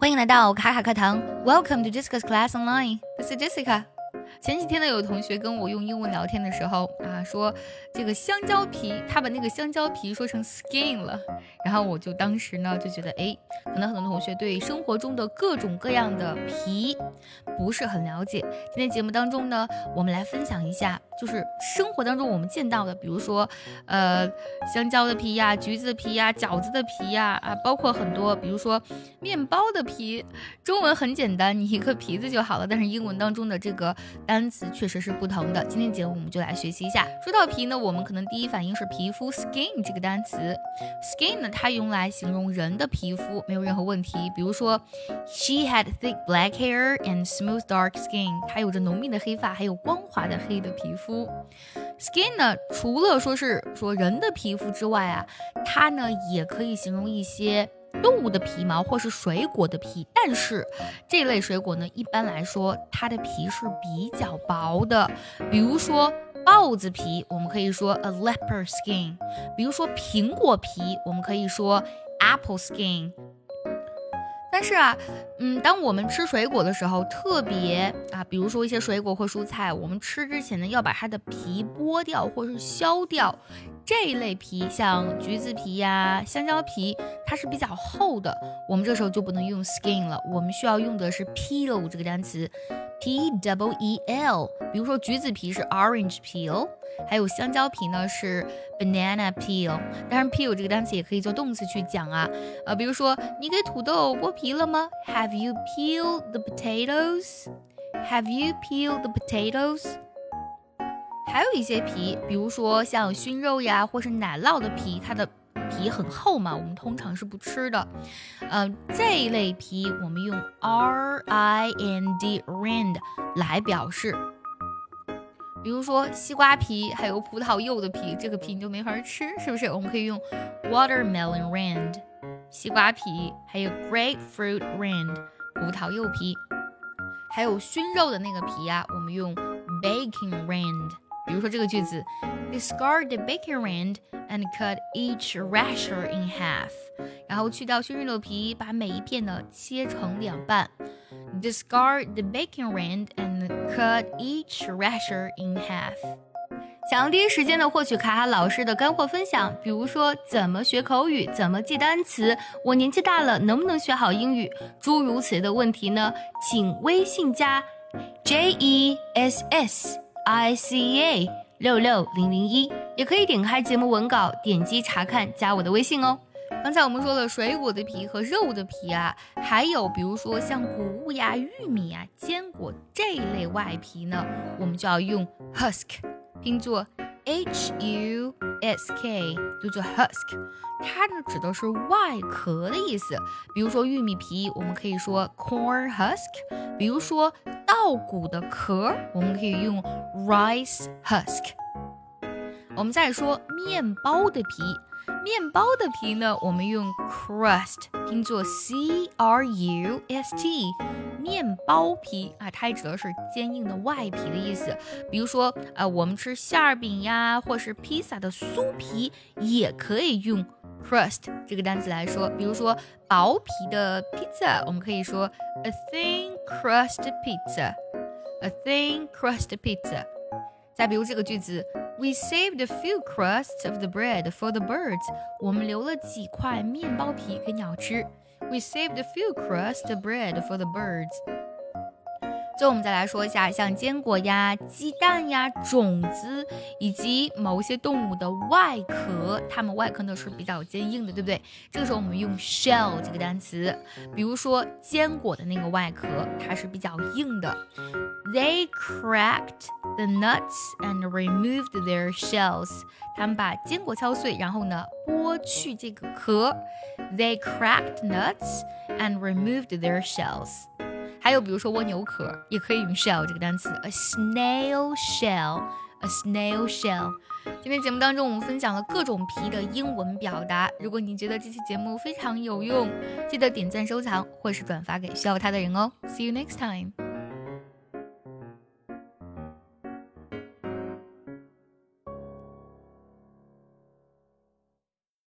欢迎来到卡卡课堂，Welcome to Jessica's Class Online。This is Jessica。前几天呢，有同学跟我用英文聊天的时候啊，说这个香蕉皮，他把那个香蕉皮说成 skin 了，然后我就当时呢就觉得，哎，可能很多同学对生活中的各种各样的皮不是很了解。今天节目当中呢，我们来分享一下，就是生活当中我们见到的，比如说，呃，香蕉的皮呀，橘子的皮呀，饺子的皮呀，啊，包括很多，比如说面包的皮。中文很简单，你一个皮子就好了，但是英文当中的这个。单词确实是不同的。今天节目我们就来学习一下。说到皮呢，我们可能第一反应是皮肤 （skin） 这个单词。skin 呢，它用来形容人的皮肤，没有任何问题。比如说，She had thick black hair and smooth dark skin。她有着浓密的黑发，还有光滑的黑的皮肤。肤 skin 呢，除了说是说人的皮肤之外啊，它呢也可以形容一些。动物的皮毛或是水果的皮，但是这类水果呢，一般来说它的皮是比较薄的。比如说豹子皮，我们可以说 a leopard skin；比如说苹果皮，我们可以说 apple skin。但是啊，嗯，当我们吃水果的时候，特别啊，比如说一些水果或蔬菜，我们吃之前呢，要把它的皮剥掉或是削掉。这一类皮，像橘子皮呀、香蕉皮，它是比较厚的，我们这时候就不能用 skin 了，我们需要用的是 peel 这个单词，P-E-L。比如说橘子皮是 orange peel。还有香蕉皮呢，是 banana peel。当然，peel 这个单词也可以做动词去讲啊。呃，比如说，你给土豆剥皮了吗？Have you peeled the potatoes？Have you peeled the potatoes？还有一些皮，比如说像熏肉呀，或是奶酪的皮，它的皮很厚嘛，我们通常是不吃的。嗯，这一类皮我们用 r i n d rind 来表示。比如说西瓜皮，还有葡萄柚的皮，这个皮你就没法吃，是不是？我们可以用 watermelon rind，西瓜皮，还有 grapefruit rind，葡萄柚皮，还有熏肉的那个皮呀，我们用 baking rind。比如说这个句子，discard the baking rind and cut each rasher in half。然后去掉熏肉的皮，把每一片呢切成两半。Discard the bacon rind and cut each rasher in half。想要第一时间的获取卡卡老师的干货分享，比如说怎么学口语、怎么记单词，我年纪大了能不能学好英语，诸如此类的问题呢？请微信加 J E S S I C A 六六零零一，也可以点开节目文稿，点击查看，加我的微信哦。刚才我们说了水果的皮和肉的皮啊，还有比如说像谷物呀、玉米呀、坚果这一类外皮呢，我们就要用 husk，拼作 h u s k，读作 husk，它呢指的是外壳的意思。比如说玉米皮，我们可以说 corn husk；比如说稻谷的壳，我们可以用 rice husk。我们再说面包的皮。面包的皮呢，我们用 crust 拼作 c r u s t，面包皮啊，它也指的是坚硬的外皮的意思。比如说，呃，我们吃馅儿饼呀，或是披萨的酥皮，也可以用 crust 这个单词来说。比如说，薄皮的 pizza，，我们可以说 a thin crust pizza，a thin crust pizza。再比如这个句子。We saved a few crusts of the bread for the birds. 我们留了几块面包皮给鸟吃。We saved a few crusts of bread for the birds. 最后我们再来说一下，像坚果呀、鸡蛋呀、种子以及某些动物的外壳，它们外壳呢是比较坚硬的，对不对？这个时候我们用 shell 这个单词，比如说坚果的那个外壳，它是比较硬的。They cracked the nuts and removed their shells. 他们把坚果敲碎，然后呢剥去这个壳。They cracked nuts and removed their shells. 还有比如说蜗牛壳，也可以用 shell 这个单词，a snail shell，a snail shell。今天节目当中，我们分享了各种皮的英文表达。如果你觉得这期节目非常有用，记得点赞、收藏或是转发给需要它的人哦。See you next time.